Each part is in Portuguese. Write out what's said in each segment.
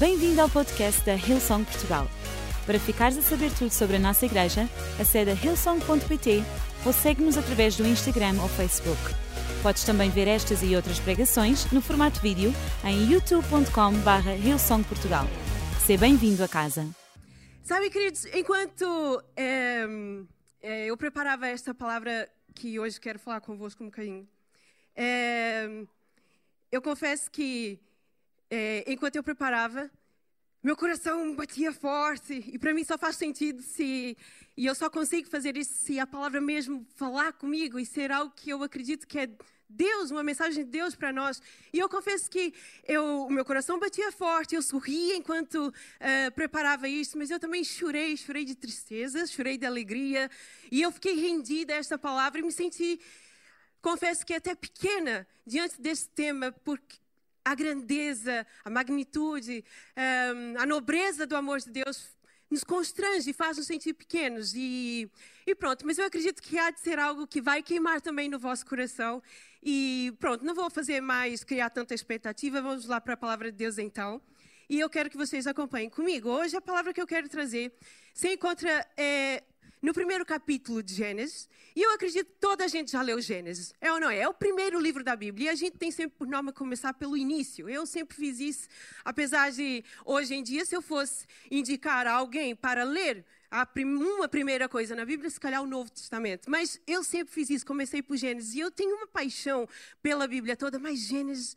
Bem-vindo ao podcast da Hillsong Portugal. Para ficares a saber tudo sobre a nossa igreja, acede a hillsong.pt ou segue-nos através do Instagram ou Facebook. Podes também ver estas e outras pregações no formato vídeo em youtube.com.br hillsongportugal. Seja bem-vindo a casa. Sabe, queridos, enquanto é, é, eu preparava esta palavra que hoje quero falar convosco um bocadinho, é, eu confesso que é, enquanto eu preparava, meu coração batia forte e para mim só faz sentido se e eu só consigo fazer isso se a palavra mesmo falar comigo e ser algo que eu acredito que é Deus, uma mensagem de Deus para nós. E eu confesso que eu, o meu coração batia forte, eu sorria enquanto uh, preparava isso, mas eu também chorei, chorei de tristeza, chorei de alegria, e eu fiquei rendida a esta palavra e me senti, confesso que até pequena diante desse tema, porque a grandeza, a magnitude, um, a nobreza do amor de Deus nos constrange faz nos sentir pequenos. E, e, pronto, mas eu acredito que há de ser algo que vai queimar também no vosso coração. E pronto, não vou fazer mais, criar tanta expectativa, vamos lá para a palavra de Deus então. E eu quero que vocês acompanhem comigo. Hoje a palavra que eu quero trazer se encontra é, no primeiro capítulo de Gênesis. E eu acredito que toda a gente já leu Gênesis. É ou não é? É o primeiro livro da Bíblia. E a gente tem sempre por norma começar pelo início. Eu sempre fiz isso, apesar de hoje em dia, se eu fosse indicar a alguém para ler uma primeira coisa na Bíblia, se calhar o Novo Testamento. Mas eu sempre fiz isso, comecei por Gênesis. E eu tenho uma paixão pela Bíblia toda, mas Gênesis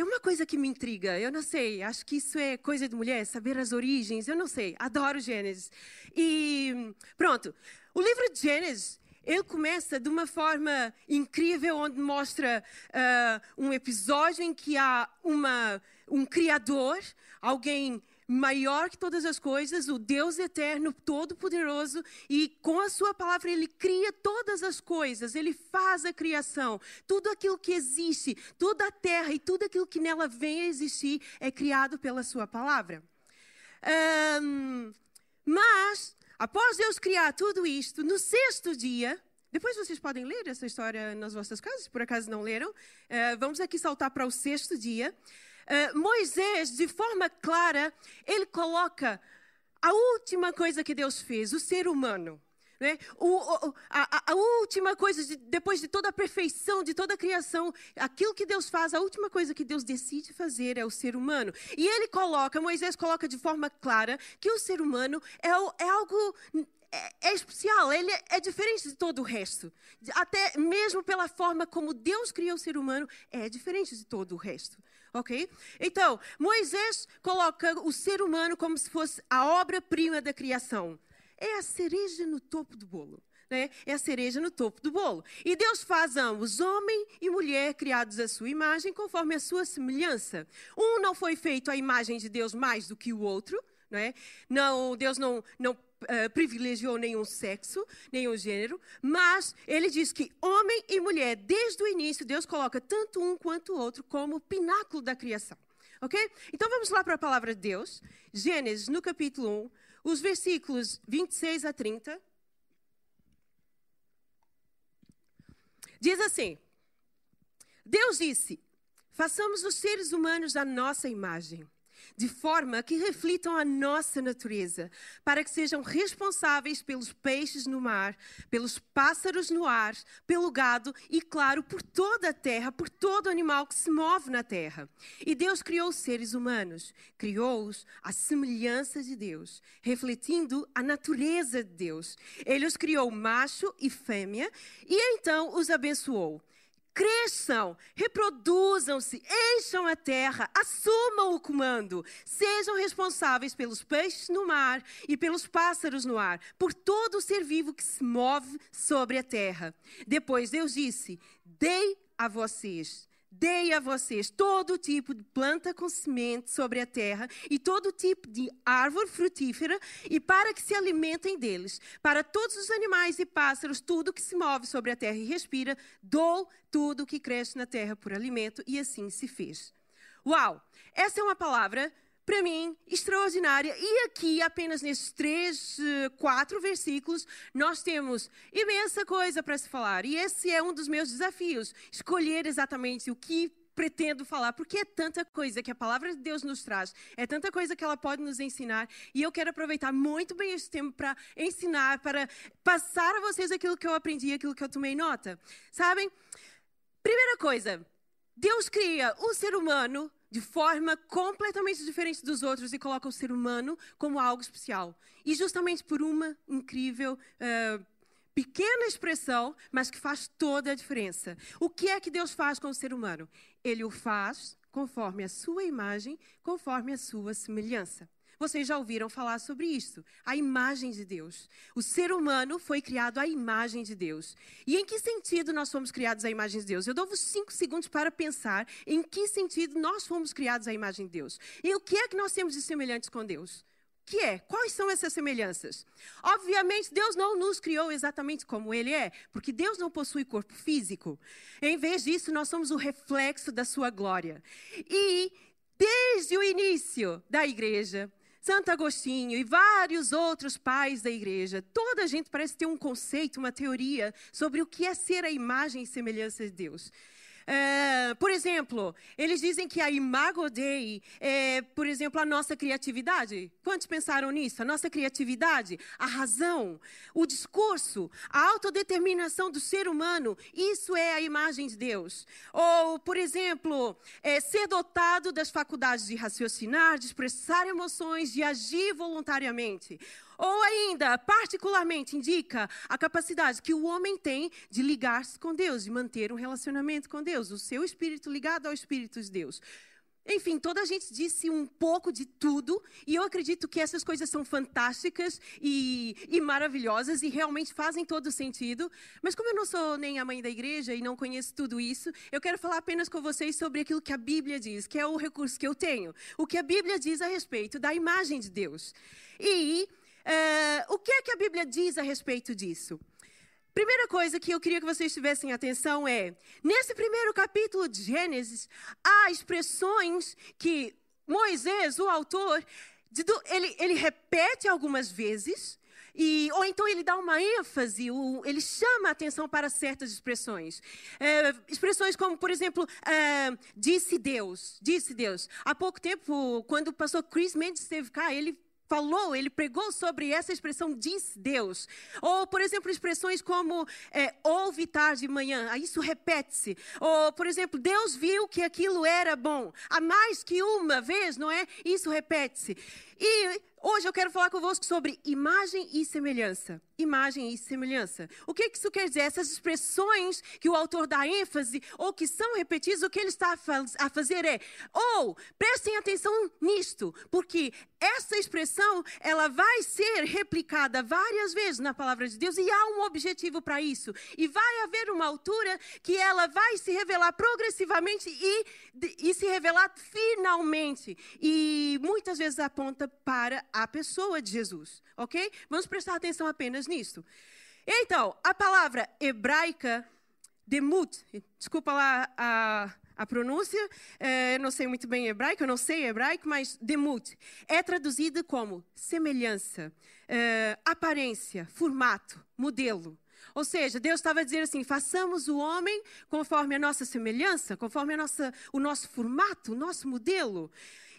é uma coisa que me intriga. Eu não sei, acho que isso é coisa de mulher, saber as origens. Eu não sei, adoro Gênesis. E pronto, o livro de Gênesis ele começa de uma forma incrível, onde mostra uh, um episódio em que há uma, um criador, alguém maior que todas as coisas, o Deus eterno, todo-poderoso, e com a sua palavra ele cria todas as coisas, ele faz a criação. Tudo aquilo que existe, toda a terra e tudo aquilo que nela vem a existir é criado pela sua palavra. Um, mas, após Deus criar tudo isto, no sexto dia, depois vocês podem ler essa história nas vossas casas, se por acaso não leram. Uh, vamos aqui saltar para o sexto dia. Uh, Moisés, de forma clara, ele coloca a última coisa que Deus fez, o ser humano. Né? O, o, a, a, última coisa, de, depois de toda a perfeição, de toda a criação, aquilo que Deus faz, a última coisa que Deus decide fazer é o ser humano. E ele coloca, Moisés coloca de forma clara, que o ser humano é, é algo é, é, especial, ele é, é, diferente de todo o resto. Até mesmo pela forma como Deus criou o ser humano, é diferente de todo o resto ok? Então, Moisés coloca o ser humano como se fosse a obra-prima da criação. É a cereja no topo do bolo. Né? É a cereja no topo do bolo. E Deus faz ambos, homem e mulher, criados à sua imagem, conforme a sua semelhança. Um não foi feito à imagem de Deus mais do que o outro. Né? Não, Deus não, não uh, privilegiou nenhum sexo, nenhum gênero, mas ele diz que homem e mulher, desde o início, Deus coloca tanto um quanto o outro como o pináculo da criação. Ok? Então vamos lá para a palavra de Deus. Gênesis, no capítulo 1, os versículos 26 a 30. Diz assim: Deus disse: façamos os seres humanos à nossa imagem de forma que reflitam a nossa natureza, para que sejam responsáveis pelos peixes no mar, pelos pássaros no ar, pelo gado e, claro, por toda a terra, por todo animal que se move na terra. E Deus criou os seres humanos, criou-os à semelhança de Deus, refletindo a natureza de Deus. Ele os criou macho e fêmea e então os abençoou cresçam, reproduzam-se, encham a terra, assumam o comando, sejam responsáveis pelos peixes no mar e pelos pássaros no ar, por todo o ser vivo que se move sobre a terra. Depois Deus disse: Dei a vocês Dei a vocês todo tipo de planta com semente sobre a terra e todo tipo de árvore frutífera, e para que se alimentem deles. Para todos os animais e pássaros, tudo que se move sobre a terra e respira, dou tudo que cresce na terra por alimento, e assim se fez. Uau! Essa é uma palavra para mim, extraordinária. E aqui, apenas nesses três, eh, quatro versículos, nós temos imensa coisa para se falar. E esse é um dos meus desafios: escolher exatamente o que pretendo falar, porque é tanta coisa que a palavra de Deus nos traz, é tanta coisa que ela pode nos ensinar, e eu quero aproveitar muito bem esse tempo para ensinar, para passar a vocês aquilo que eu aprendi, aquilo que eu tomei nota. Sabem? Primeira coisa, Deus cria o ser humano de forma completamente diferente dos outros e coloca o ser humano como algo especial. E justamente por uma incrível. Uh, pequena expressão, mas que faz toda a diferença. O que é que Deus faz com o ser humano? Ele o faz conforme a sua imagem, conforme a sua semelhança. Vocês já ouviram falar sobre isso? A imagem de Deus. O ser humano foi criado à imagem de Deus. E em que sentido nós fomos criados à imagem de Deus? Eu dou-vos cinco segundos para pensar em que sentido nós fomos criados à imagem de Deus. E o que é que nós temos de semelhantes com Deus? que é? Quais são essas semelhanças? Obviamente, Deus não nos criou exatamente como Ele é, porque Deus não possui corpo físico. Em vez disso, nós somos o reflexo da Sua glória. E desde o início da igreja, Santo Agostinho e vários outros pais da igreja, toda a gente parece ter um conceito, uma teoria sobre o que é ser a imagem e semelhança de Deus. É, por exemplo, eles dizem que a imago Dei é, por exemplo, a nossa criatividade. Quantos pensaram nisso? A nossa criatividade, a razão, o discurso, a autodeterminação do ser humano, isso é a imagem de Deus. Ou, por exemplo, é, ser dotado das faculdades de raciocinar, de expressar emoções, de agir voluntariamente. Ou ainda, particularmente, indica a capacidade que o homem tem de ligar-se com Deus, de manter um relacionamento com Deus, o seu espírito ligado ao espírito de Deus. Enfim, toda a gente disse um pouco de tudo, e eu acredito que essas coisas são fantásticas e, e, maravilhosas e realmente fazem todo sentido. Mas, como eu não sou nem a mãe da igreja e não conheço tudo isso, eu quero falar apenas com vocês sobre aquilo que a Bíblia diz, que é o recurso que eu tenho. O que a Bíblia diz a respeito da imagem de Deus. E Uh, o que é que a Bíblia diz a respeito disso? Primeira coisa que eu queria que vocês tivessem atenção é: nesse primeiro capítulo de Gênesis, há expressões que Moisés, o autor, ele, ele repete algumas vezes. E, ou então ele dá uma ênfase, ele chama a atenção para certas expressões. É, expressões como, por exemplo, é, disse Deus, disse Deus. Há pouco tempo, quando o pastor Chris Mendes esteve cá, ele falou, ele pregou sobre essa expressão diz Deus. Ou, por exemplo, expressões como é, ouve tarde e manhã, isso repete-se. Ou, por exemplo, Deus viu que aquilo era bom. A mais que uma vez, não é? Isso repete-se. E Hoje eu quero falar convosco sobre imagem e semelhança. Imagem e semelhança. O que isso quer dizer? Essas expressões que o autor dá ênfase ou que são repetidas, o que ele está a fazer é, ou prestem atenção nisto, porque essa expressão ela vai ser replicada várias vezes na palavra de Deus e há um objetivo para isso. E vai haver uma altura que ela vai se revelar progressivamente e, e se revelar finalmente. E muitas vezes aponta para a pessoa de Jesus, ok? Vamos prestar atenção apenas nisso. Então, a palavra hebraica, demut, desculpa lá a, a pronúncia, é, eu não sei muito bem hebraico, eu não sei hebraico, mas demut, é traduzida como semelhança, é, aparência, formato, modelo. Ou seja, Deus estava dizer assim: façamos o homem conforme a nossa semelhança, conforme nossa, o nosso formato, o nosso modelo.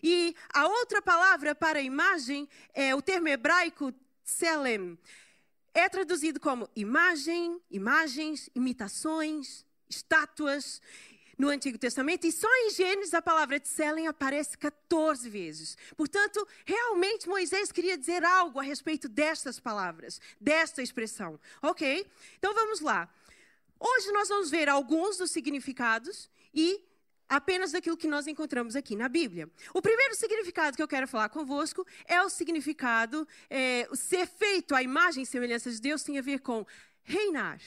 E a outra palavra para imagem é o termo hebraico tselem. É traduzido como imagem, imagens, imitações, estátuas no Antigo Testamento e só em Gênesis a palavra tselem aparece 14 vezes. Portanto, realmente Moisés queria dizer algo a respeito destas palavras, desta expressão. Ok? Então vamos lá. Hoje nós vamos ver alguns dos significados e apenas daquilo que nós encontramos aqui na Bíblia. O primeiro significado que eu quero falar convosco é o significado, é, ser feito à imagem e semelhança de Deus tem a ver com reinar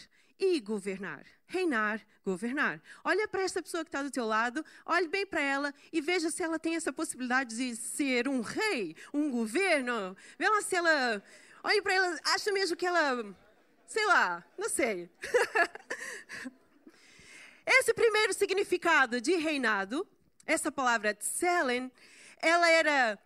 e governar. Reinar, governar. Olha para essa pessoa que está do teu lado, olhe bem para ela e veja se ela tem essa possibilidade de ser um rei, um governo. Veja se ela. Olhe para ela, acha mesmo que ela. Sei lá, não sei. Esse primeiro significado de reinado, essa palavra tselen, ela era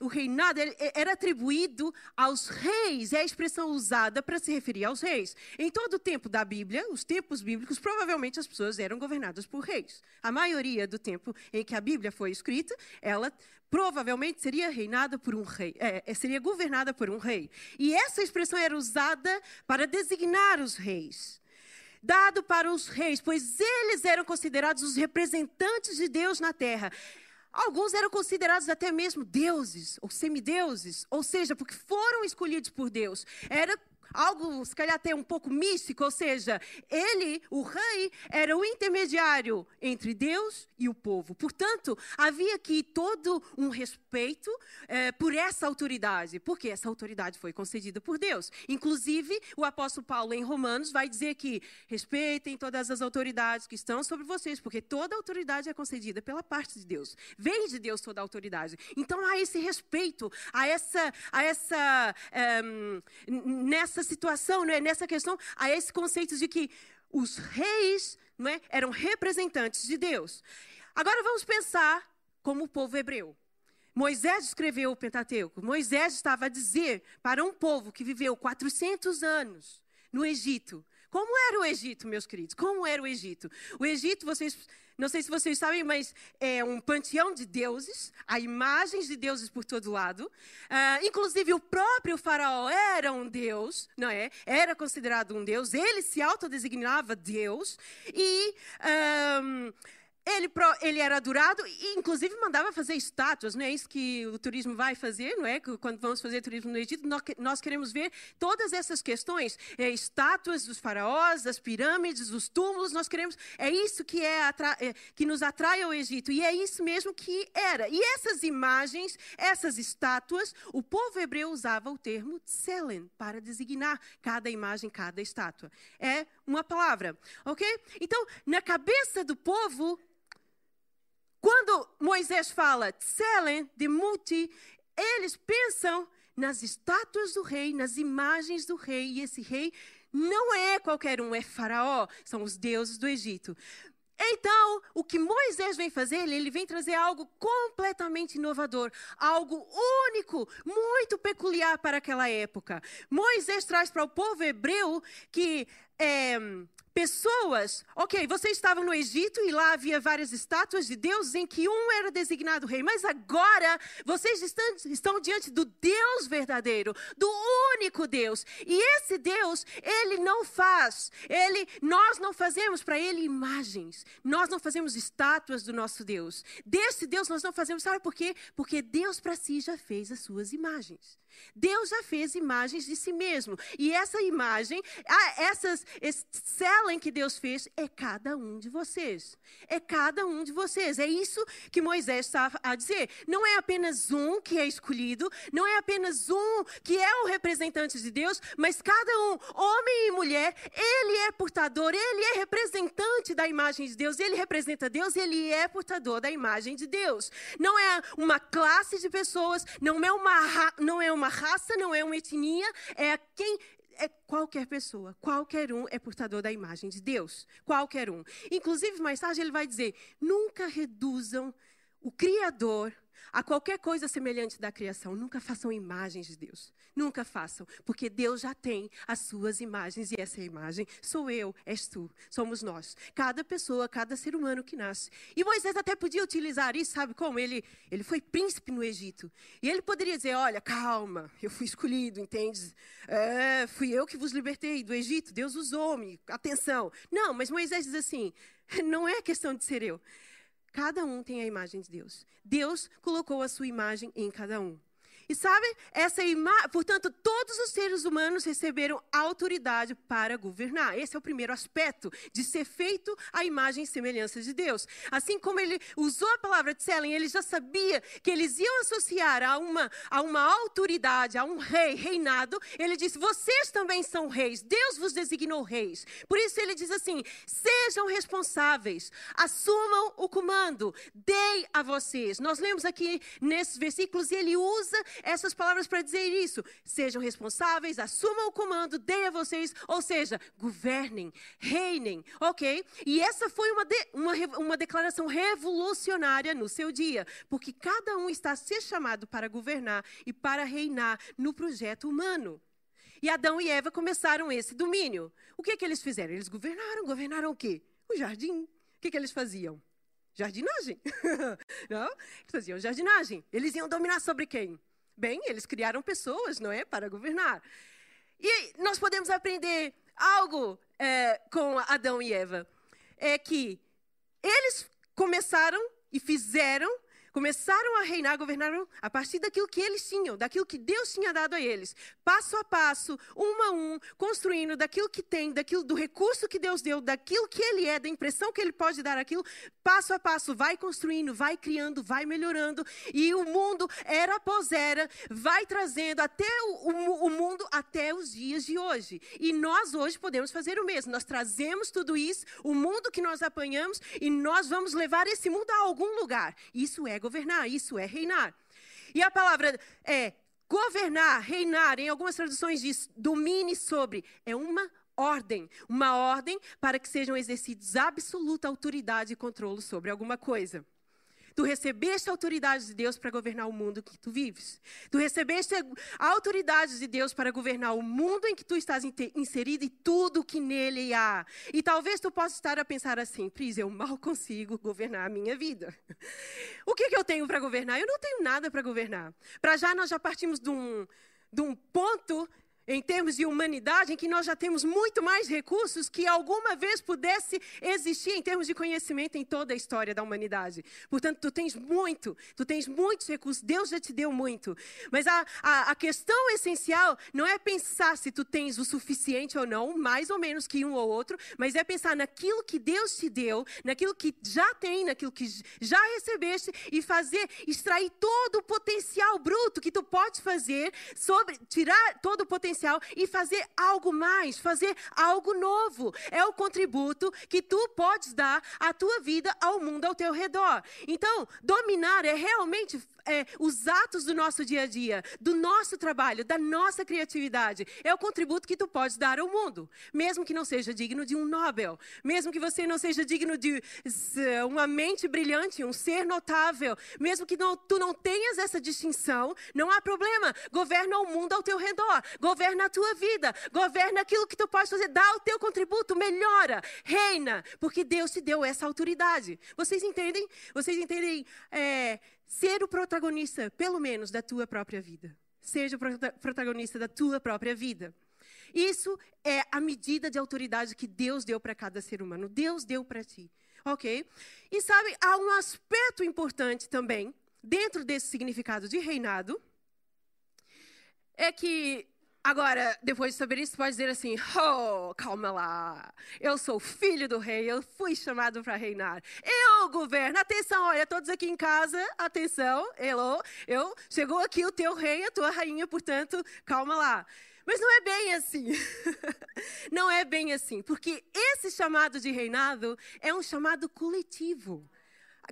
o reinado era atribuído aos reis, é a expressão usada para se referir aos reis. Em todo o tempo da Bíblia, os tempos bíblicos, provavelmente as pessoas eram governadas por reis. A maioria do tempo em que a Bíblia foi escrita, ela provavelmente seria reinada por um rei, é, é seria governada por um rei. E essa expressão era usada para designar os reis dado para os reis, pois eles eram considerados os representantes de Deus na terra. Alguns eram considerados até mesmo deuses ou semideuses, ou seja, porque foram escolhidos por Deus. Era algo, se calhar até um pouco místico, ou seja, ele, o rei, era o intermediário entre Deus e o povo. Portanto, havia aqui todo um respeito eh, por essa autoridade, porque essa autoridade foi concedida por Deus. Inclusive, o apóstolo Paulo, em Romanos, vai dizer que respeitem todas as autoridades que estão sobre vocês, porque toda autoridade é concedida pela parte de Deus. Vem de Deus toda a autoridade. Então, há esse respeito, a essa, a essa um, nessa situação, não é? nessa questão, há esse conceito de que os reis não é? eram representantes de Deus. Agora vamos pensar como o povo hebreu. Moisés escreveu o Pentateuco. Moisés estava a dizer para um povo que viveu 400 anos no Egito. Como era o Egito, meus queridos? Como era o Egito? O Egito, vocês não sei se vocês sabem, mas é um panteão de deuses, há imagens de deuses por todo lado. Uh, inclusive, o próprio faraó era um deus, não é? Era considerado um deus, ele se autodesignava Deus. E. Um, ele, ele, era adorado e, inclusive, mandava fazer estátuas, não é isso que o turismo vai fazer, não é? Quando vamos fazer turismo no Egito, nós queremos ver todas essas questões, é, estátuas dos faraós, as pirâmides, os túmulos, nós queremos, é isso que, é, é, que nos atrai ao Egito, e é isso mesmo que era. E essas imagens, essas estátuas, o povo hebreu usava o termo tselen para designar cada imagem, cada estátua. É uma palavra, ok? Então, na cabeça do povo, quando Moisés fala Tselen de Muti, eles pensam nas estátuas do rei, nas imagens do rei, e esse rei não é qualquer um, é Faraó, são os deuses do Egito. Então, o que Moisés vem fazer, ele vem trazer algo completamente inovador, algo único, muito peculiar para aquela época. Moisés traz para o povo hebreu que é, pessoas, ok, vocês estavam no Egito e lá havia várias estátuas de deuses em que um era designado rei, mas agora vocês estão, estão diante do Deus verdadeiro, do único Deus. E esse Deus, ele não faz, ele, nós não fazemos para ele imagens, nós não fazemos estátuas do nosso Deus. Desse Deus nós não fazemos, sabe por quê? Porque Deus para si já fez as suas imagens. Deus já fez imagens de si mesmo. E essa imagem, essas selem que Deus fez, é cada um de vocês. É cada um de vocês. É isso que Moisés está a dizer. Não é apenas um que é escolhido, não é apenas um que é o representante de Deus, mas cada um, homem e mulher, ele é portador, ele é representante da imagem de Deus, ele representa Deus, ele é portador da imagem de Deus. Não é uma classe de pessoas, não é uma, não é uma raça, não é uma etnia, é quem é qualquer pessoa, qualquer um é portador da imagem de Deus, qualquer um. Inclusive, mais tarde ele vai dizer: nunca reduzam o Criador a qualquer coisa semelhante da criação. Nunca façam imagens de Deus. Nunca façam, porque Deus já tem as suas imagens e essa imagem sou eu, és tu, somos nós. Cada pessoa, cada ser humano que nasce. E Moisés até podia utilizar isso, sabe como? Ele, ele foi príncipe no Egito. E ele poderia dizer: Olha, calma, eu fui escolhido, entende? É, fui eu que vos libertei do Egito, Deus usou-me, atenção. Não, mas Moisés diz assim: Não é questão de ser eu. Cada um tem a imagem de Deus. Deus colocou a sua imagem em cada um. E sabe, essa imagem, portanto, todos os seres humanos receberam autoridade para governar. Esse é o primeiro aspecto de ser feito a imagem e semelhança de Deus. Assim como ele usou a palavra Tselen, ele já sabia que eles iam associar a uma, a uma autoridade, a um rei, reinado. Ele disse: Vocês também são reis. Deus vos designou reis. Por isso ele diz assim: Sejam responsáveis, assumam o comando, dei a vocês. Nós lemos aqui nesses versículos e ele usa essas palavras para dizer isso. Sejam responsáveis, assumam o comando, deem a vocês, ou seja, governem, reinem, ok? E essa foi uma, de, uma, uma declaração revolucionária no seu dia, porque cada um está a ser chamado para governar e para reinar no projeto humano. E Adão e Eva começaram esse domínio. O que, que eles fizeram? Eles governaram. Governaram o quê? O jardim. O que, que eles faziam? Jardinagem. não? Eles faziam jardinagem. Eles iam dominar sobre quem? Bem, eles criaram pessoas, não é? Para governar. E nós podemos aprender algo é, com Adão e Eva. É que eles começaram e fizeram começaram a reinar, governaram a partir daquilo que eles tinham, daquilo que Deus tinha dado a eles, passo a passo, um a um, construindo daquilo que tem, daquilo do recurso que Deus deu, daquilo que ele é, da impressão que ele pode dar aquilo, passo a passo, vai construindo, vai criando, vai melhorando, e o mundo era após era, vai trazendo até o, o, o mundo até os dias de hoje. E nós hoje podemos fazer o mesmo. Nós trazemos tudo isso, o mundo que nós apanhamos, e nós vamos levar esse mundo a algum lugar. Isso é governar, isso é reinar. E a palavra é governar, reinar, em algumas traduções diz domine sobre, é uma ordem, uma ordem para que sejam exercidos absoluta autoridade e controle sobre alguma coisa. Tu recebeste a autoridade de Deus para governar o mundo que tu vives. Tu recebeste a autoridade de Deus para governar o mundo em que tu estás inserido e tudo que nele há. E talvez tu possa estar a pensar assim, Pris, eu mal consigo governar a minha vida. O que, que eu tenho para governar? Eu não tenho nada para governar. Para já, nós já partimos de um, de um ponto em termos de humanidade, em que nós já temos muito mais recursos que alguma vez pudesse existir em termos de conhecimento em toda a história da humanidade. Portanto, tu tens muito, tu tens muitos recursos, Deus já te deu muito. Mas a, a, a questão essencial não é pensar se tu tens o suficiente ou não, mais ou menos que um ou outro, mas é pensar naquilo que Deus te deu, naquilo que já tem, naquilo que já recebeste e fazer, extrair todo o potencial bruto que tu pode fazer sobre, tirar todo o potencial e fazer algo mais, fazer algo novo. É o contributo que tu podes dar à tua vida, ao mundo ao teu redor. Então, dominar é realmente é, os atos do nosso dia a dia, do nosso trabalho, da nossa criatividade. É o contributo que tu podes dar ao mundo, mesmo que não seja digno de um Nobel, mesmo que você não seja digno de uma mente brilhante, um ser notável, mesmo que não, tu não tenhas essa distinção, não há problema. Governa o mundo ao teu redor, governa a tua vida, governa aquilo que tu podes fazer, dá o teu contributo, melhora, reina, porque Deus te deu essa autoridade. Vocês entendem? Vocês entendem? É, ser o protagonista, pelo menos, da tua própria vida. Seja o protagonista da tua própria vida. Isso é a medida de autoridade que Deus deu para cada ser humano. Deus deu para ti. Ok? E sabe, há um aspecto importante também, dentro desse significado de reinado, é que Agora, depois de saber isso, pode dizer assim: Oh, calma lá. Eu sou filho do rei, eu fui chamado para reinar. Eu governo. Atenção, olha, todos aqui em casa, atenção. Hello, eu chegou aqui o teu rei, a tua rainha, portanto, calma lá. Mas não é bem assim. não é bem assim, porque esse chamado de reinado é um chamado coletivo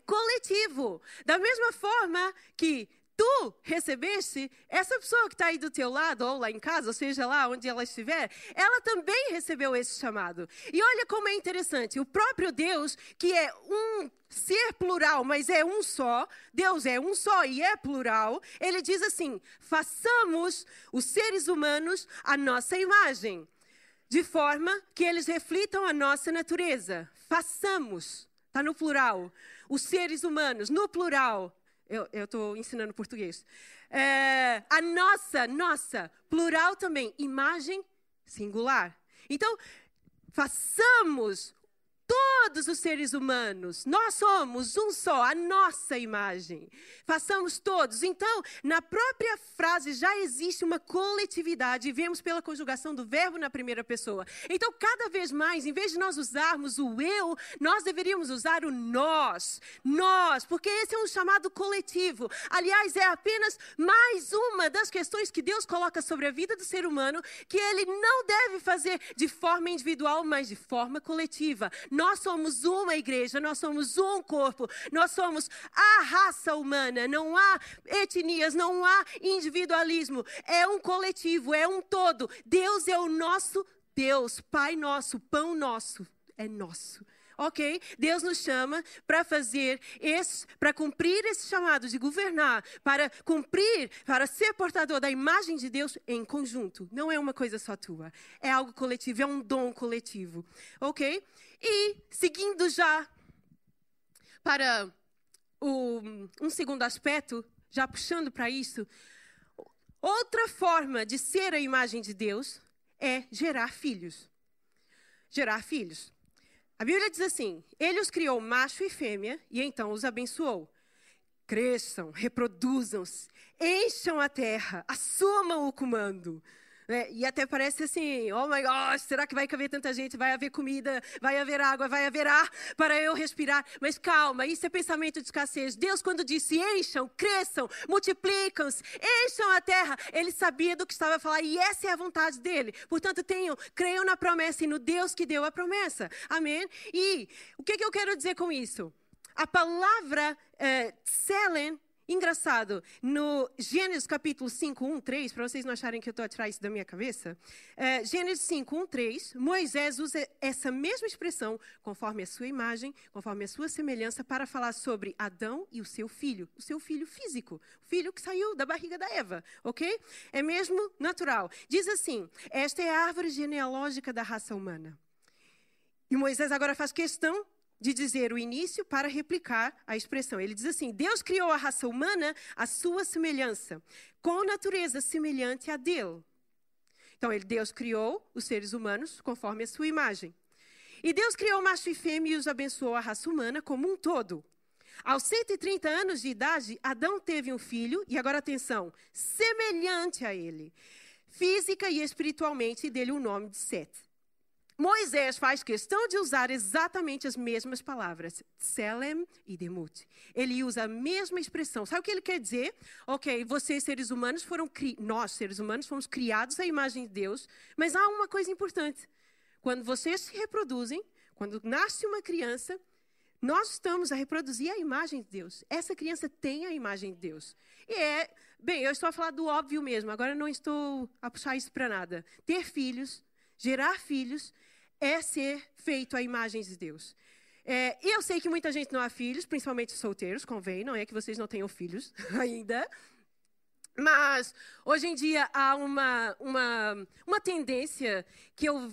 coletivo. Da mesma forma que tu recebeste, essa pessoa que está aí do teu lado, ou lá em casa, ou seja lá onde ela estiver, ela também recebeu esse chamado. E olha como é interessante: o próprio Deus, que é um ser plural, mas é um só, Deus é um só e é plural, ele diz assim: façamos os seres humanos a nossa imagem, de forma que eles reflitam a nossa natureza. Façamos, está no plural. Os seres humanos, no plural, eu estou ensinando português. É, a nossa, nossa, plural também, imagem singular. Então, façamos todos os seres humanos. Nós somos um só, a nossa imagem. Façamos todos. Então, na própria frase já existe uma coletividade, vemos pela conjugação do verbo na primeira pessoa. Então, cada vez mais, em vez de nós usarmos o eu, nós deveríamos usar o nós. Nós, porque esse é um chamado coletivo. Aliás, é apenas mais uma das questões que Deus coloca sobre a vida do ser humano, que ele não deve fazer de forma individual, mas de forma coletiva Nós somos uma igreja, nós somos um corpo, nós somos a raça humana. Não há etnias, não há individualismo. É um coletivo, é um todo. Deus é o nosso Deus, Pai nosso, pão nosso, é nosso ok? Deus nos chama para fazer esse, para cumprir esse chamado de governar, para cumprir, para ser portador da imagem de Deus em conjunto. Não é uma coisa só tua, é algo coletivo, é um dom coletivo, ok? E seguindo já para o, um segundo aspecto, já puxando para isso, outra forma de ser a imagem de Deus é gerar filhos. Gerar filhos. A Bíblia diz assim: Ele os criou macho e fêmea e então os abençoou. Cresçam, reproduzam-se, encham a terra, assumam o comando. É, e até parece assim, oh my gosh, será que vai caber tanta gente? Vai haver comida, vai haver água, vai haver ar para eu respirar. Mas calma, isso é pensamento de escassez. Deus, quando disse encham, cresçam, multiplicam-se, encham a terra, ele sabia do que estava a falar e essa é a vontade dele. Portanto, tenham, creiam na promessa e no Deus que deu a promessa. Amém? E o que, que eu quero dizer com isso? A palavra uh, Engraçado, no Gênesis capítulo 5, 1, 3, para vocês não acharem que eu estou a tirar isso da minha cabeça, é, Gênesis 5, 1, 3, Moisés usa essa mesma expressão, conforme a sua imagem, conforme a sua semelhança, para falar sobre Adão e o seu filho, o seu filho físico, o filho que saiu da barriga da Eva, ok? É mesmo natural. Diz assim: esta é a árvore genealógica da raça humana. E Moisés agora faz questão de dizer o início para replicar a expressão. Ele diz assim: Deus criou a raça humana à sua semelhança, com natureza semelhante à dele. Então, ele, Deus criou os seres humanos conforme a sua imagem. E Deus criou macho e fêmea e os abençoou a raça humana como um todo. Aos 130 anos de idade, Adão teve um filho, e agora atenção, semelhante a ele, física e espiritualmente, e dele o nome de Sete. Moisés faz questão de usar exatamente as mesmas palavras, Selem e Demut. Ele usa a mesma expressão. Sabe o que ele quer dizer? Ok, vocês seres humanos foram nós seres humanos fomos criados à imagem de Deus, mas há uma coisa importante. Quando vocês se reproduzem, quando nasce uma criança, nós estamos a reproduzir a imagem de Deus. Essa criança tem a imagem de Deus. E é, bem, eu estou a falar do óbvio mesmo. Agora não estou a puxar isso para nada. Ter filhos Gerar filhos é ser feito à imagem de Deus. É, eu sei que muita gente não há filhos, principalmente solteiros, convém, não é que vocês não tenham filhos ainda. Mas, hoje em dia, há uma, uma, uma tendência que eu,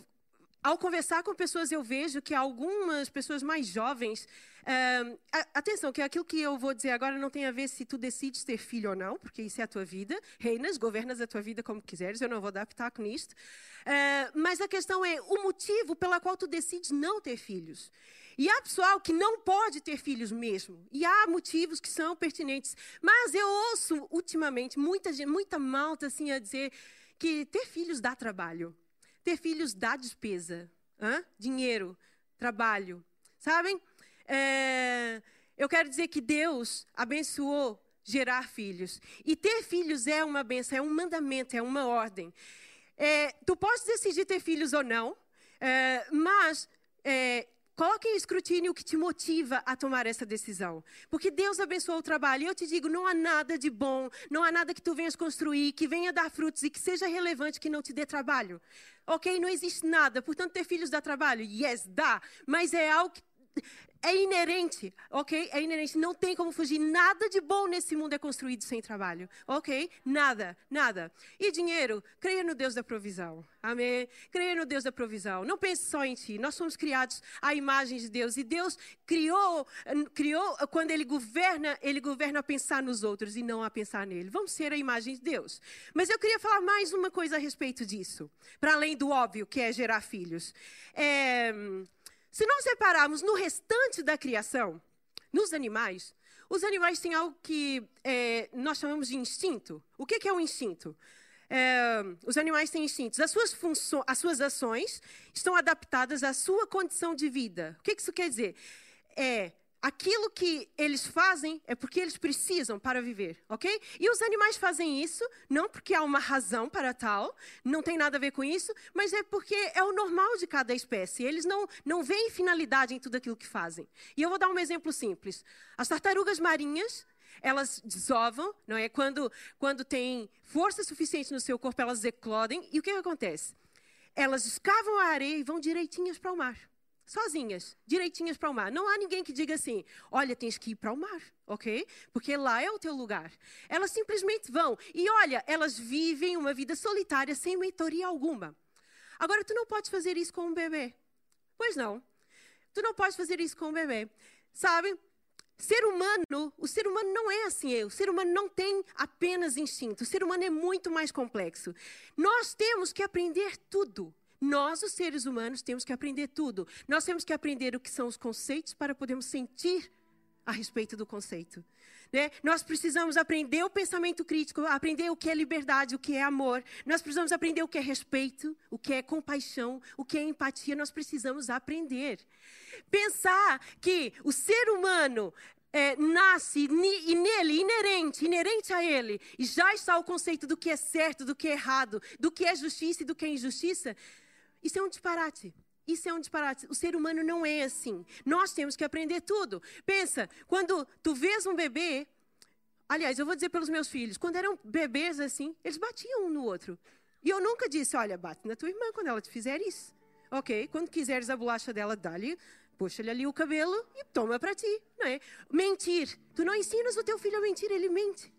ao conversar com pessoas, eu vejo que algumas pessoas mais jovens Uh, atenção, que aquilo que eu vou dizer agora não tem a ver se tu decides ter filho ou não, porque isso é a tua vida. Reinas, governas a tua vida como quiseres, eu não vou dar pitaco nisto. Uh, mas a questão é o motivo pela qual tu decides não ter filhos. E há pessoal que não pode ter filhos mesmo. E há motivos que são pertinentes. Mas eu ouço ultimamente muita, muita malta assim a dizer que ter filhos dá trabalho. Ter filhos dá despesa. Hã? Dinheiro, trabalho. Sabem? É, eu quero dizer que Deus abençoou gerar filhos. E ter filhos é uma benção, é um mandamento, é uma ordem. É, tu podes decidir ter filhos ou não, é, mas é, coloque em escrutínio o que te motiva a tomar essa decisão. Porque Deus abençoou o trabalho. E eu te digo, não há nada de bom, não há nada que tu venhas construir, que venha dar frutos e que seja relevante que não te dê trabalho. Ok? Não existe nada. Portanto, ter filhos dá trabalho? Yes, dá. Mas é algo que é inerente, ok? É inerente, não tem como fugir. Nada de bom nesse mundo é construído sem trabalho, ok? Nada, nada. E dinheiro? Creia no Deus da provisão, amém? Creia no Deus da provisão. Não pense só em ti. Nós somos criados à imagem de Deus e Deus criou, criou quando Ele governa, Ele governa a pensar nos outros e não a pensar nele. Vamos ser a imagem de Deus. Mas eu queria falar mais uma coisa a respeito disso, para além do óbvio que é gerar filhos. É se nós repararmos no restante da criação, nos animais, os animais têm algo que é, nós chamamos de instinto. O que, é um instinto? É, os animais têm instintos. As suas, as suas ações estão adaptadas à sua condição de vida. O que, que isso quer dizer? É aquilo que eles fazem é porque eles precisam para viver, ok? E os animais fazem isso não porque há uma razão para tal, não tem nada a ver com isso, mas é porque é o normal de cada espécie. Eles não, não veem finalidade em tudo aquilo que fazem. E eu vou dar um exemplo simples. As tartarugas marinhas elas desovam, não é? Quando, quando tem força suficiente no seu corpo, elas eclodem. E o que, que acontece? Elas escavam a areia e vão direitinhas para o mar sozinhas, direitinhas para o mar. Não há ninguém que diga assim: olha, tens que ir para o mar, ok? Porque lá é o teu lugar. Elas simplesmente vão. E olha, elas vivem uma vida solitária sem mentoria alguma. Agora, tu não podes fazer isso com um bebê. Pois não. Tu não podes fazer isso com um bebê. Sabe? Ser humano, o ser humano não é assim. O ser humano não tem apenas instinto. O ser humano é muito mais complexo. Nós temos que aprender tudo. Nós, os seres humanos, temos que aprender tudo. Nós temos que aprender o que são os conceitos para podermos sentir a respeito do conceito. Né? Nós precisamos aprender o pensamento crítico, aprender o que é liberdade, o que é amor. Nós precisamos aprender o que é respeito, o que é compaixão, o que é empatia. Nós precisamos aprender. Pensar que o ser humano é, nasce e nele, inerente, inerente a ele, e já está o conceito do que é certo, do que é errado, do que é justiça e do que é injustiça, isso é um disparate. Isso é um disparate. O ser humano não é assim. Nós temos que aprender tudo. Pensa, quando tu vês um bebê, aliás, eu vou dizer pelos meus filhos, quando eram bebês assim, eles batiam um no outro. E eu nunca disse, olha, bate na tua irmã quando ela te fizer isso. Ok, quando quiseres a bolacha dela, dá-lhe, puxa-lhe ali o cabelo e toma para ti, não é? Mentir. Tu não ensinas o teu filho a mentir, ele mente.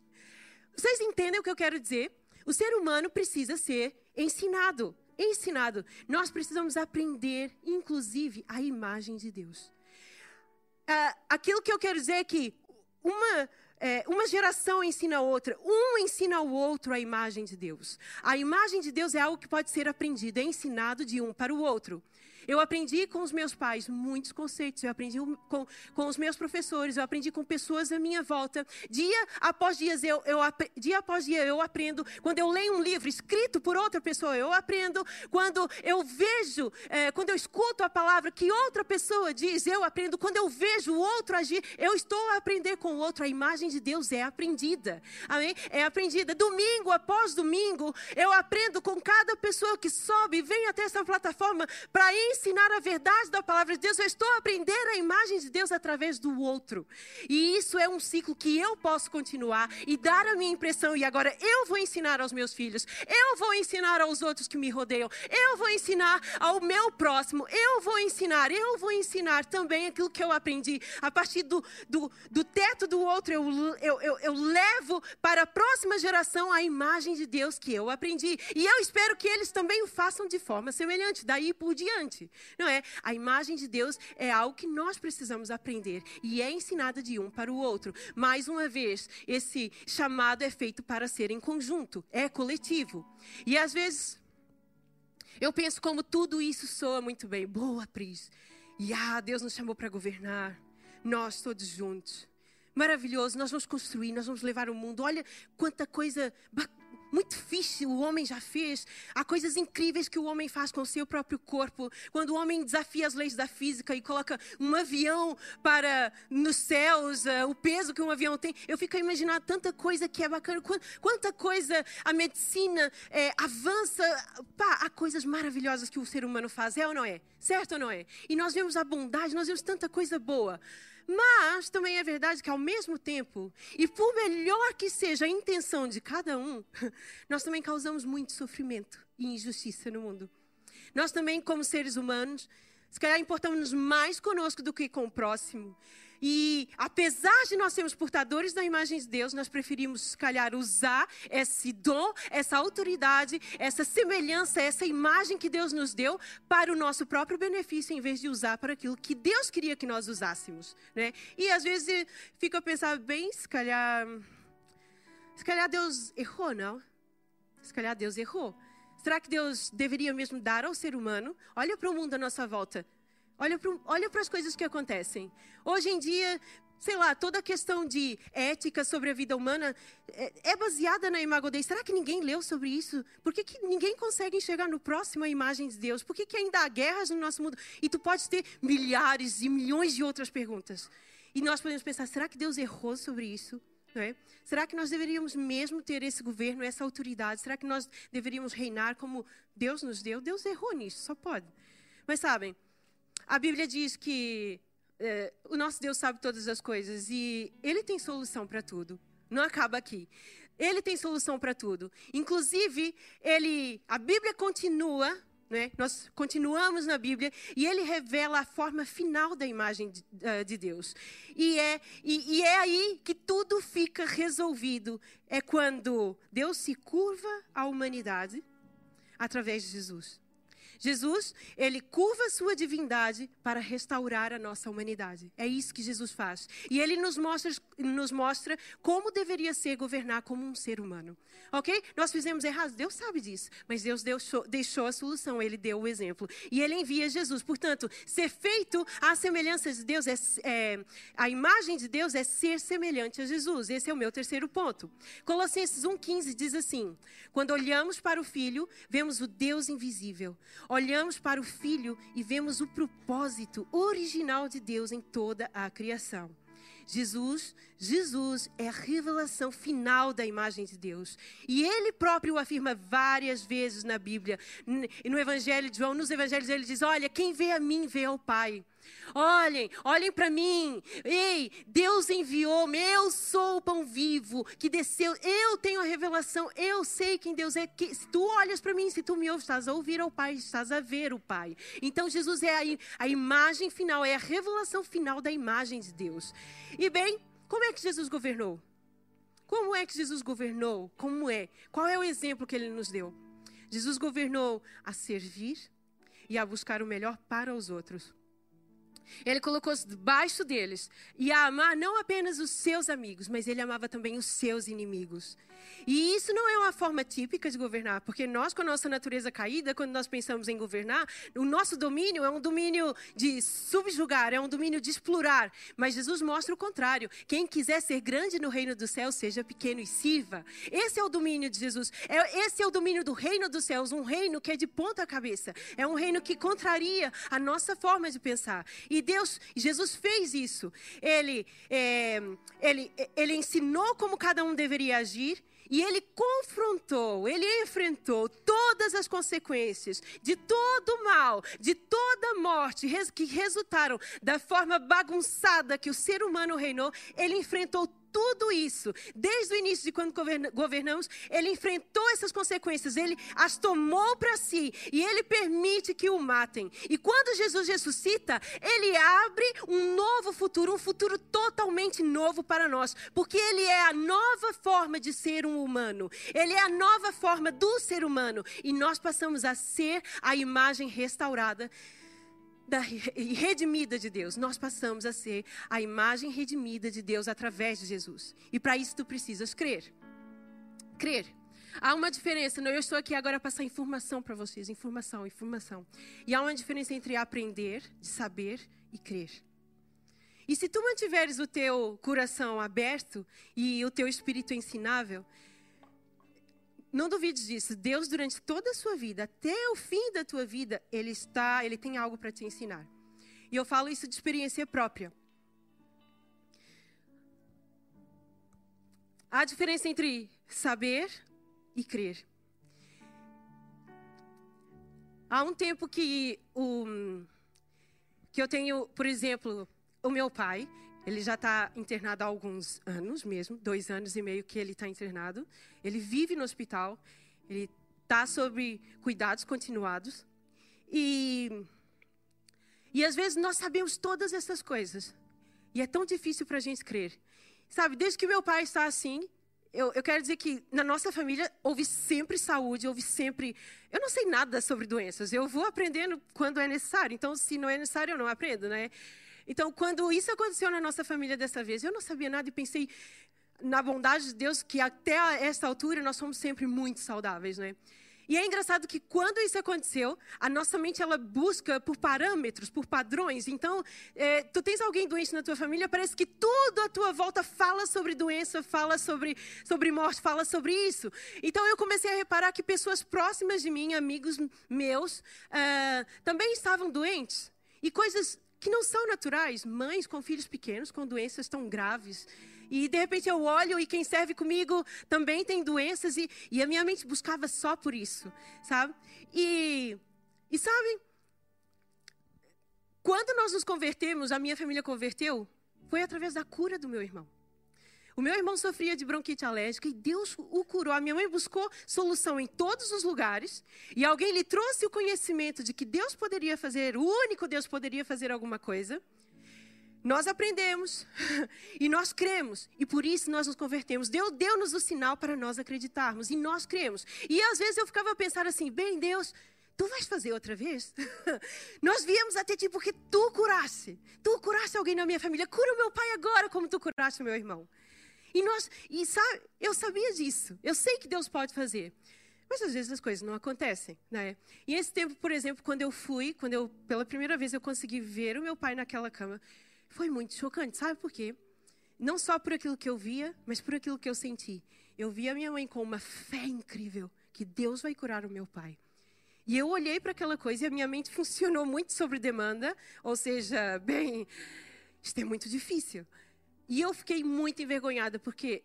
Vocês entendem o que eu quero dizer? O ser humano precisa ser ensinado ensinado. Nós precisamos aprender, inclusive, a imagem de Deus. Ah, aquilo que eu quero dizer é que uma, é, uma geração ensina a outra, um ensina ao outro a imagem de Deus. A imagem de Deus é algo que pode ser aprendido, é ensinado de um para o outro. Eu aprendi com os meus pais muitos conceitos, eu aprendi com, com os meus professores, eu aprendi com pessoas à minha volta. Dia após dia eu, eu, dia após dia eu aprendo. Quando eu leio um livro escrito por outra pessoa, eu aprendo. Quando eu vejo, é, quando eu escuto a palavra que outra pessoa diz, eu aprendo. Quando eu vejo o outro agir, eu estou a aprender com o outro. A imagem de Deus é aprendida. Amém? É aprendida. Domingo após domingo, eu aprendo com cada pessoa que sobe e vem até essa plataforma para ir ensinar a verdade da palavra de Deus, eu estou a aprender a imagem de Deus através do outro. E isso é um ciclo que eu posso continuar e dar a minha impressão. E agora eu vou ensinar aos meus filhos, eu vou ensinar aos outros que me rodeiam, eu vou ensinar ao meu próximo, eu vou ensinar, eu vou ensinar também aquilo que eu aprendi. A partir do, do, do teto do outro, eu, eu, eu, eu levo para a próxima geração a imagem de Deus que eu aprendi. E eu espero que eles também o façam de forma semelhante, daí por diante. Não é? A imagem de Deus é algo que nós precisamos aprender e é ensinada de um para o outro. Mais uma vez, esse chamado é feito para ser em conjunto, é coletivo. E às vezes eu penso como tudo isso soa muito bem. Boa, Pris. E ah, Deus nos chamou para governar. Nós todos juntos. Maravilhoso, nós vamos construir, nós vamos levar o mundo. Olha quanta coisa muito fixe o homem já fez. Há coisas incríveis que o homem faz com o seu próprio corpo. Quando o homem desafia as leis da física e coloca um avião para nos céus, uh, o peso que um avião tem, eu fico a imaginar tanta coisa que é bacana, quanta coisa a medicina é, avança. Pá, há coisas maravilhosas que o ser humano faz, é ou não é? Certo ou não é? E nós vemos a bondade, nós vemos tanta coisa boa. Mas também é verdade que, ao mesmo tempo, e por melhor que seja a intenção de cada um, nós também causamos muito sofrimento e injustiça no mundo. Nós também, como seres humanos, se calhar importamos mais conosco do que com o próximo. E apesar de nós sermos portadores da imagem de Deus, nós preferimos, se calhar, usar esse dom, essa autoridade, essa semelhança, essa imagem que Deus nos deu para o nosso próprio benefício, em vez de usar para aquilo que Deus queria que nós usássemos. Né? E às vezes fico a pensar, bem, se calhar. Se calhar Deus errou, não? Se calhar Deus errou. Será que Deus deveria mesmo dar ao ser humano? Olha para o mundo à nossa volta. Olha para, olha as coisas que acontecem. Hoje em dia, sei lá, toda a questão de ética sobre a vida humana é, é baseada na imagem Dei. Será que ninguém leu sobre isso? Por que, que ninguém consegue enxergar no próximo a imagem de Deus? Por que, que ainda há guerras no nosso mundo? E tu podes ter milhares e milhões de outras perguntas. E nós podemos pensar: será que Deus errou sobre isso? É? Será que nós deveríamos mesmo ter esse governo, essa autoridade? Será que nós deveríamos reinar como Deus nos deu? Deus errou nisso, só pode. Mas sabem, a Bíblia diz que é, o nosso Deus sabe todas as coisas e Ele tem solução para tudo. Não acaba aqui. Ele tem solução para tudo. Inclusive, ele, a Bíblia continua né? Nós continuamos na Bíblia e ele revela a forma final da imagem de, uh, de Deus. E é, e, e é aí que tudo fica resolvido. É quando Deus se curva à humanidade através de Jesus. Jesus, ele curva sua divindade para restaurar a nossa humanidade. É isso que Jesus faz. E ele nos mostra, nos mostra como deveria ser governar como um ser humano. Ok? Nós fizemos errado, Deus sabe disso. Mas Deus deixou, deixou a solução, ele deu o exemplo. E ele envia Jesus. Portanto, ser feito à semelhança de Deus, é, é, a imagem de Deus é ser semelhante a Jesus. Esse é o meu terceiro ponto. Colossenses 1,15 diz assim: Quando olhamos para o Filho, vemos o Deus invisível olhamos para o Filho e vemos o propósito original de Deus em toda a criação. Jesus, Jesus é a revelação final da imagem de Deus. E ele próprio afirma várias vezes na Bíblia. No Evangelho de João, nos Evangelhos ele diz: "Olha, quem vê a mim vê ao Pai". Olhem, olhem para mim. Ei, Deus enviou-me. Eu sou o pão vivo que desceu. Eu tenho a revelação. Eu sei quem Deus é. Que, se tu olhas para mim, se tu me ouves, estás a ouvir ao Pai, estás a ver o Pai. Então Jesus é a, a imagem final, é a revelação final da imagem de Deus. E bem, como é que Jesus governou? Como é que Jesus governou? Como é? Qual é o exemplo que ele nos deu? Jesus governou a servir e a buscar o melhor para os outros. Ele colocou-se debaixo deles e a amar não apenas os seus amigos, mas ele amava também os seus inimigos. E isso não é uma forma típica de governar, porque nós, com a nossa natureza caída, quando nós pensamos em governar, o nosso domínio é um domínio de subjugar, é um domínio de explorar. Mas Jesus mostra o contrário. Quem quiser ser grande no reino do céu, seja pequeno e sirva. Esse é o domínio de Jesus. É, esse é o domínio do reino dos céus, um reino que é de ponta cabeça. É um reino que contraria a nossa forma de pensar. E Deus, Jesus fez isso. Ele, é, ele, ele ensinou como cada um deveria agir e ele confrontou, ele enfrentou todas as consequências de todo o mal, de toda morte que resultaram da forma bagunçada que o ser humano reinou. Ele enfrentou tudo isso, desde o início de quando governamos, ele enfrentou essas consequências, ele as tomou para si e ele permite que o matem. E quando Jesus ressuscita, ele abre um novo futuro, um futuro totalmente novo para nós, porque ele é a nova forma de ser um humano, ele é a nova forma do ser humano. E nós passamos a ser a imagem restaurada da redimida de Deus. Nós passamos a ser a imagem redimida de Deus através de Jesus. E para isso tu precisas crer. Crer. Há uma diferença, não, eu estou aqui agora para passar informação para vocês, informação, informação. E há uma diferença entre aprender, de saber e crer. E se tu mantiveres o teu coração aberto e o teu espírito ensinável, não duvides disso. Deus, durante toda a sua vida, até o fim da tua vida, Ele está, Ele tem algo para te ensinar. E eu falo isso de experiência própria. Há diferença entre saber e crer. Há um tempo que, o, que eu tenho, por exemplo, o meu pai, ele já está internado há alguns anos mesmo, dois anos e meio que ele está internado. Ele vive no hospital, ele está sob cuidados continuados. E, e às vezes nós sabemos todas essas coisas. E é tão difícil para a gente crer. Sabe, desde que meu pai está assim, eu, eu, quero dizer que na nossa família houve sempre saúde, houve sempre. Eu não sei nada sobre doenças, eu vou aprendendo quando é necessário. Então, se não é necessário, eu não aprendo, né? Então, quando isso aconteceu na nossa família dessa vez, eu não sabia nada e pensei na bondade de Deus, que até esta altura nós somos sempre muito saudáveis, né? E é engraçado que quando isso aconteceu, a nossa mente ela busca por parâmetros, por padrões. Então, é, tu tens alguém doente na tua família, parece que tudo à tua volta fala sobre doença, fala sobre, sobre morte, fala sobre isso. Então, eu comecei a reparar que pessoas próximas de mim, amigos meus, uh, também estavam doentes. E coisas que não são naturais, mães com filhos pequenos, com doenças tão graves. E de repente eu olho e quem serve comigo também tem doenças e, e a minha mente buscava só por isso, sabe? E, e sabe, quando nós nos convertemos, a minha família converteu, foi através da cura do meu irmão. O meu irmão sofria de bronquite alérgica e Deus o curou. A minha mãe buscou solução em todos os lugares e alguém lhe trouxe o conhecimento de que Deus poderia fazer, o único Deus poderia fazer alguma coisa. Nós aprendemos e nós cremos e por isso nós nos convertemos. Deus deu-nos o sinal para nós acreditarmos e nós cremos. E às vezes eu ficava a pensar assim: bem, Deus, tu vais fazer outra vez? nós viemos até ti porque tu curaste. Tu curaste alguém na minha família. Cura o meu pai agora como tu curaste o meu irmão. E nós, e sabe, eu sabia disso. Eu sei que Deus pode fazer. Mas às vezes as coisas não acontecem, né? E esse tempo, por exemplo, quando eu fui, quando eu pela primeira vez eu consegui ver o meu pai naquela cama, foi muito chocante. Sabe por quê? Não só por aquilo que eu via, mas por aquilo que eu senti. Eu vi a minha mãe com uma fé incrível que Deus vai curar o meu pai. E eu olhei para aquela coisa e a minha mente funcionou muito sobre demanda, ou seja, bem, isto é muito difícil. E eu fiquei muito envergonhada, porque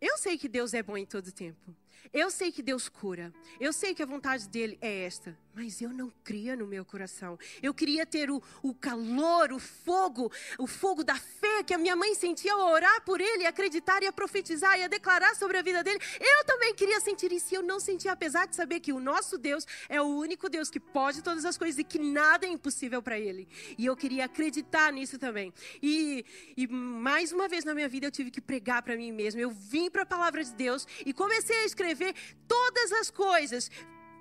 eu sei que Deus é bom em todo tempo. Eu sei que Deus cura. Eu sei que a vontade dele é esta. Mas eu não cria no meu coração. Eu queria ter o, o calor, o fogo, o fogo da fé que a minha mãe sentia ao orar por ele, acreditar e a profetizar e a declarar sobre a vida dele. Eu também queria sentir isso e eu não sentia, apesar de saber que o nosso Deus é o único Deus que pode todas as coisas e que nada é impossível para ele. E eu queria acreditar nisso também. E, e mais uma vez na minha vida eu tive que pregar para mim mesmo. Eu vim para a palavra de Deus e comecei a escrever todas as coisas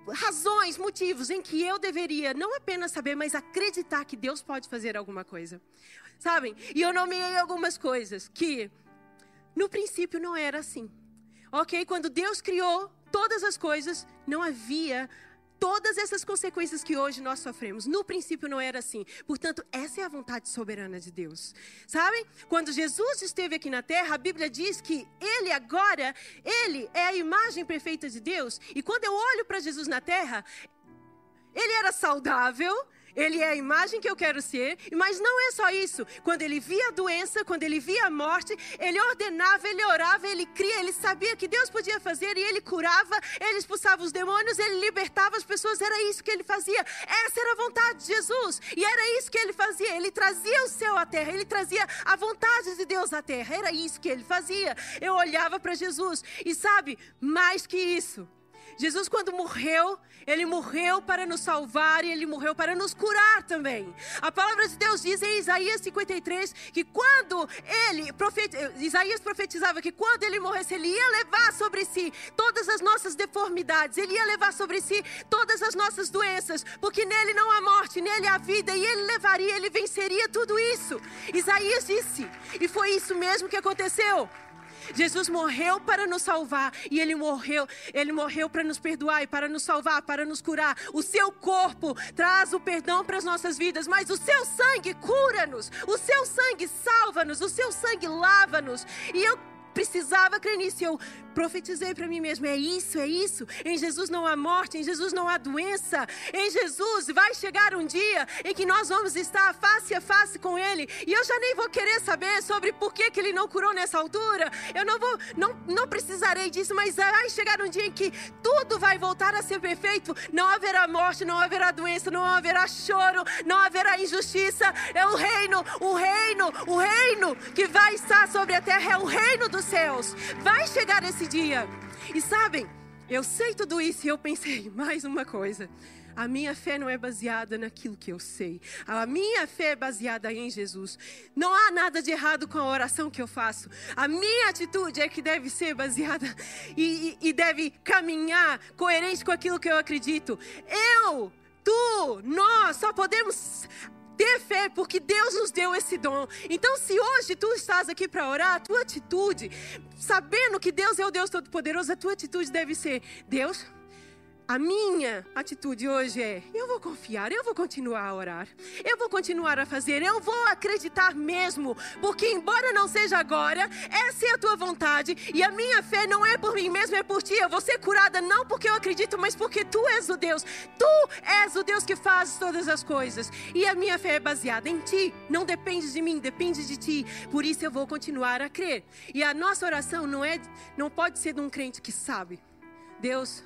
razões, motivos em que eu deveria não apenas saber, mas acreditar que Deus pode fazer alguma coisa. Sabem? E eu nomeei algumas coisas que no princípio não era assim. OK? Quando Deus criou todas as coisas, não havia todas essas consequências que hoje nós sofremos. No princípio não era assim. Portanto, essa é a vontade soberana de Deus. Sabem? Quando Jesus esteve aqui na terra, a Bíblia diz que ele agora, ele é a imagem perfeita de Deus. E quando eu olho para Jesus na terra, ele era saudável, ele é a imagem que eu quero ser, mas não é só isso. Quando ele via a doença, quando ele via a morte, ele ordenava, ele orava, ele cria, ele sabia que Deus podia fazer e ele curava, ele expulsava os demônios, ele libertava as pessoas, era isso que ele fazia. Essa era a vontade de Jesus e era isso que ele fazia. Ele trazia o céu à terra, ele trazia a vontade de Deus à terra, era isso que ele fazia. Eu olhava para Jesus e sabe, mais que isso. Jesus, quando morreu, ele morreu para nos salvar e ele morreu para nos curar também. A palavra de Deus diz em Isaías 53 que quando ele, profet, Isaías profetizava que quando ele morresse, ele ia levar sobre si todas as nossas deformidades, ele ia levar sobre si todas as nossas doenças, porque nele não há morte, nele há vida e ele levaria, ele venceria tudo isso. Isaías disse, e foi isso mesmo que aconteceu. Jesus morreu para nos salvar e ele morreu, ele morreu para nos perdoar e para nos salvar, para nos curar. O seu corpo traz o perdão para as nossas vidas, mas o seu sangue cura-nos. O seu sangue salva-nos, o seu sangue lava-nos. E eu precisava crer nisso. Eu profetizei para mim mesmo: é isso, é isso. Em Jesus não há morte, em Jesus não há doença. Em Jesus vai chegar um dia em que nós vamos estar face a face com Ele. E eu já nem vou querer saber sobre por que, que Ele não curou nessa altura. Eu não vou, não, não precisarei disso, mas vai chegar um dia em que tudo vai voltar a ser perfeito. Não haverá morte, não haverá doença, não haverá choro, não haverá injustiça. É o reino, o reino, o reino que vai estar sobre a terra é o reino dos céus. Vai chegar esse dia. E sabem, eu sei tudo isso e eu pensei mais uma coisa. A minha fé não é baseada naquilo que eu sei. A minha fé é baseada em Jesus. Não há nada de errado com a oração que eu faço. A minha atitude é que deve ser baseada e, e, e deve caminhar coerente com aquilo que eu acredito. Eu, tu, nós só podemos ter fé, porque Deus nos deu esse dom. Então, se hoje tu estás aqui para orar, a tua atitude, sabendo que Deus é o Deus Todo-Poderoso, a tua atitude deve ser: Deus, a minha atitude hoje é: eu vou confiar, eu vou continuar a orar, eu vou continuar a fazer, eu vou acreditar mesmo, porque embora não seja agora, essa é a tua vontade e a minha fé não é por mim mesmo, é por ti. Eu vou ser curada não porque eu acredito, mas porque tu és o Deus, tu és o Deus que faz todas as coisas e a minha fé é baseada em ti, não depende de mim, depende de ti. Por isso eu vou continuar a crer. E a nossa oração não é, não pode ser de um crente que sabe. Deus,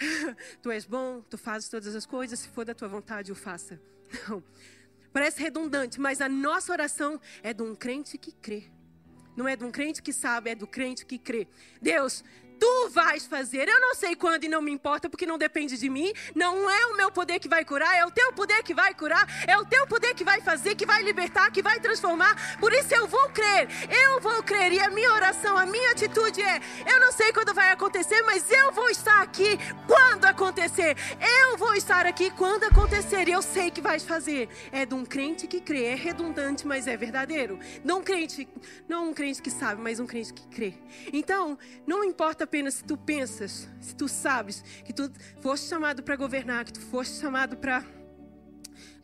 tu és bom, tu fazes todas as coisas, se for da tua vontade, o faça. Não. Parece redundante, mas a nossa oração é de um crente que crê. Não é de um crente que sabe, é do crente que crê. Deus, tu vais fazer. Eu não sei quando e não me importa, porque não depende de mim. Não é o meu poder que vai curar, é o teu poder que vai curar, é o teu poder que vai fazer, que vai libertar, que vai transformar. Por isso eu vou crer, eu vou crer. E a minha oração, a minha atitude é: eu não sei quando vai acontecer, mas eu vou estar aqui quando acontecer. Eu vou estar aqui quando acontecer. E eu sei que vais fazer. É de um crente que crê. É redundante, mas é verdadeiro. Não um crente, não um crente que sabe, mas um crente que crê. Então, não importa apenas se tu pensas, se tu sabes que tu foste chamado para governar, que tu foste chamado para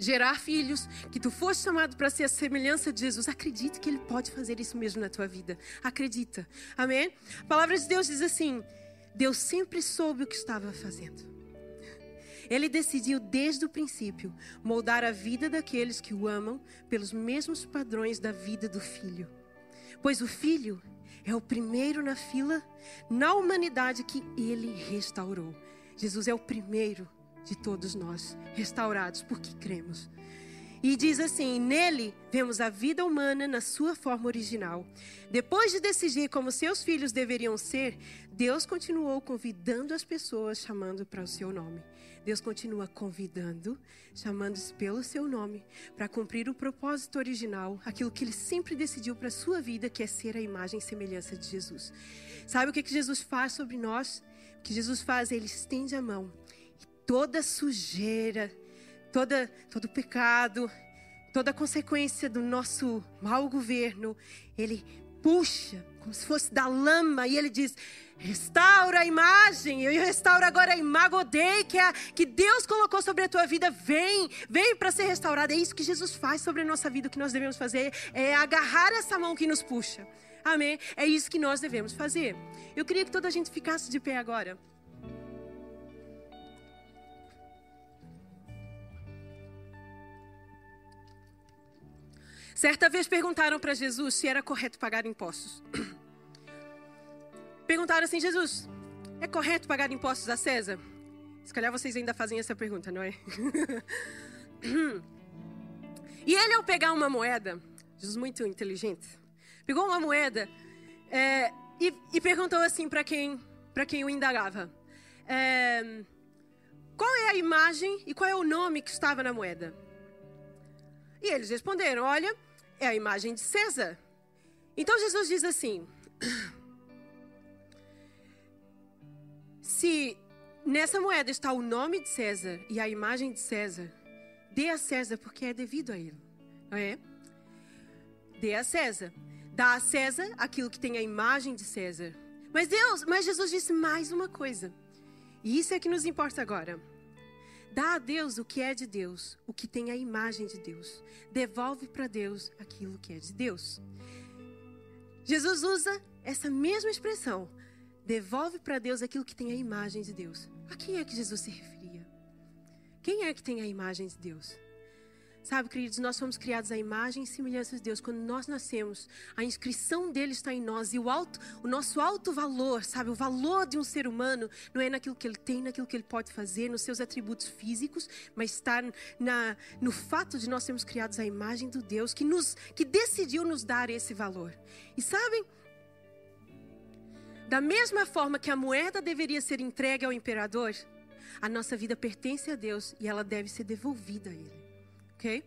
gerar filhos, que tu foste chamado para ser a semelhança de Jesus, acredite que Ele pode fazer isso mesmo na tua vida. Acredita. Amém? A palavra de Deus diz assim: Deus sempre soube o que estava fazendo. Ele decidiu desde o princípio moldar a vida daqueles que o amam pelos mesmos padrões da vida do filho. Pois o filho é o primeiro na fila na humanidade que ele restaurou. Jesus é o primeiro de todos nós restaurados porque cremos. E diz assim: nele vemos a vida humana na sua forma original. Depois de decidir como seus filhos deveriam ser, Deus continuou convidando as pessoas, chamando para o seu nome. Deus continua convidando, chamando-os pelo seu nome, para cumprir o propósito original, aquilo que ele sempre decidiu para a sua vida, que é ser a imagem e semelhança de Jesus. Sabe o que, que Jesus faz sobre nós? O que Jesus faz? Ele estende a mão e toda sujeira, toda, todo pecado, toda consequência do nosso mau governo, ele puxa como se fosse da lama e ele diz: Restaura a imagem. Eu restauro agora a imagodei que, é, que Deus colocou sobre a tua vida. Vem, vem para ser restaurada. É isso que Jesus faz sobre a nossa vida. O que nós devemos fazer é agarrar essa mão que nos puxa. Amém? É isso que nós devemos fazer. Eu queria que toda a gente ficasse de pé agora. Certa vez perguntaram para Jesus se era correto pagar impostos. Perguntaram assim: Jesus, é correto pagar impostos a César? Se calhar vocês ainda fazem essa pergunta, não é? e ele, ao pegar uma moeda, Jesus muito inteligente, pegou uma moeda é, e, e, perguntou assim para quem, quem o indagava: é, Qual é a imagem e qual é o nome que estava na moeda? E eles responderam: Olha, é a imagem de César. Então Jesus diz assim. Se nessa moeda está o nome de César e a imagem de César, dê a César porque é devido a ele, não é? Dê a César. Dá a César aquilo que tem a imagem de César. Mas Deus, mas Jesus disse mais uma coisa. E isso é que nos importa agora. Dá a Deus o que é de Deus, o que tem a imagem de Deus. Devolve para Deus aquilo que é de Deus. Jesus usa essa mesma expressão devolve para Deus aquilo que tem a imagem de Deus. A quem é que Jesus se referia? Quem é que tem a imagem de Deus? Sabe, queridos, nós somos criados à imagem e semelhança de Deus. Quando nós nascemos, a inscrição dele está em nós. E o, alto, o nosso alto valor, sabe, o valor de um ser humano não é naquilo que ele tem, naquilo que ele pode fazer, nos seus atributos físicos, mas está na, no fato de nós sermos criados à imagem do Deus que, nos, que decidiu nos dar esse valor. E sabem, da mesma forma que a moeda deveria ser entregue ao imperador, a nossa vida pertence a Deus e ela deve ser devolvida a Ele. Ok?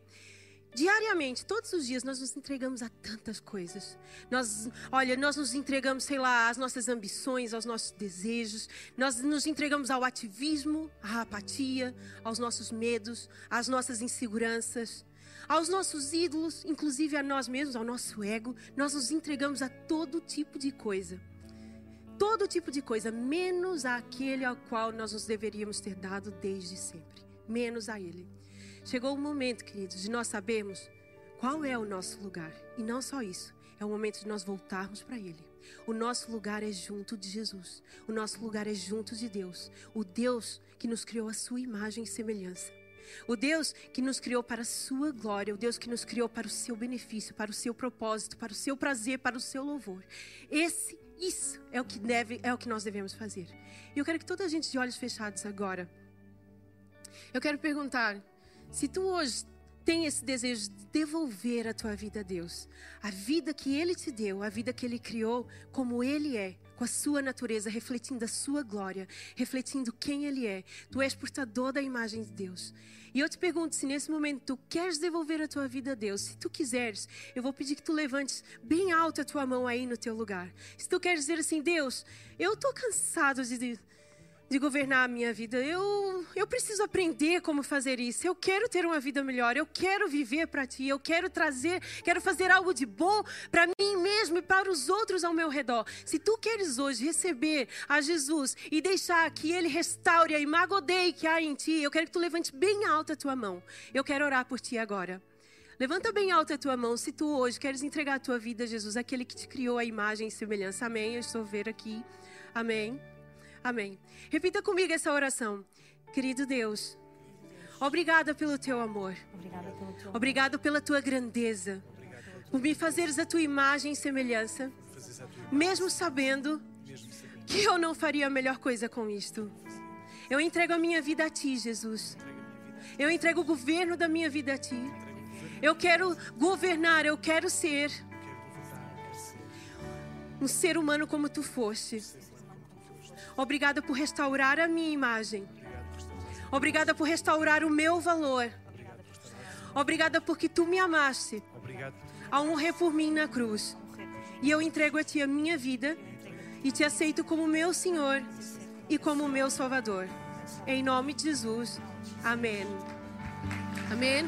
Diariamente, todos os dias, nós nos entregamos a tantas coisas. Nós, olha, nós nos entregamos, sei lá, às nossas ambições, aos nossos desejos. Nós nos entregamos ao ativismo, à apatia, aos nossos medos, às nossas inseguranças, aos nossos ídolos, inclusive a nós mesmos, ao nosso ego. Nós nos entregamos a todo tipo de coisa todo tipo de coisa, menos aquele ao qual nós nos deveríamos ter dado desde sempre. Menos a Ele. Chegou o momento, queridos, de nós sabermos qual é o nosso lugar. E não só isso, é o momento de nós voltarmos para Ele. O nosso lugar é junto de Jesus. O nosso lugar é junto de Deus. O Deus que nos criou a sua imagem e semelhança. O Deus que nos criou para a sua glória, o Deus que nos criou para o seu benefício, para o seu propósito, para o seu prazer, para o seu louvor. Esse, isso é o que deve, é o que nós devemos fazer. E eu quero que toda a gente de olhos fechados agora. Eu quero perguntar, se tu hoje tem esse desejo de devolver a tua vida a Deus, a vida que Ele te deu, a vida que Ele criou, como Ele é, com a sua natureza, refletindo a sua glória, refletindo quem Ele é. Tu és portador da imagem de Deus. E eu te pergunto se nesse momento tu queres devolver a tua vida a Deus. Se tu quiseres, eu vou pedir que tu levantes bem alto a tua mão aí no teu lugar. Se tu queres dizer assim, Deus, eu estou cansado de de governar a minha vida. Eu, eu preciso aprender como fazer isso. Eu quero ter uma vida melhor. Eu quero viver para ti. Eu quero trazer, quero fazer algo de bom para mim mesmo e para os outros ao meu redor. Se tu queres hoje receber a Jesus e deixar que ele restaure a imagodei que há em ti, eu quero que tu levante bem alta a tua mão. Eu quero orar por ti agora. Levanta bem alta a tua mão se tu hoje queres entregar a tua vida a Jesus, aquele que te criou a imagem e semelhança. Amém. Eu estou ver aqui. Amém. Amém. Repita comigo essa oração. Querido Deus, obrigada pelo teu amor. Obrigado pela tua grandeza. Por me fazeres a tua imagem e semelhança. Mesmo sabendo que eu não faria a melhor coisa com isto. Eu entrego a minha vida a ti, Jesus. Eu entrego o governo da minha vida a ti. Eu quero governar, eu quero ser um ser humano como tu foste. Obrigada por restaurar a minha imagem. Obrigada por restaurar o meu valor. Obrigada porque tu me amaste ao morrer por mim na cruz. E eu entrego a ti a minha vida e te aceito como meu Senhor e como meu Salvador. Em nome de Jesus. Amém. Amém.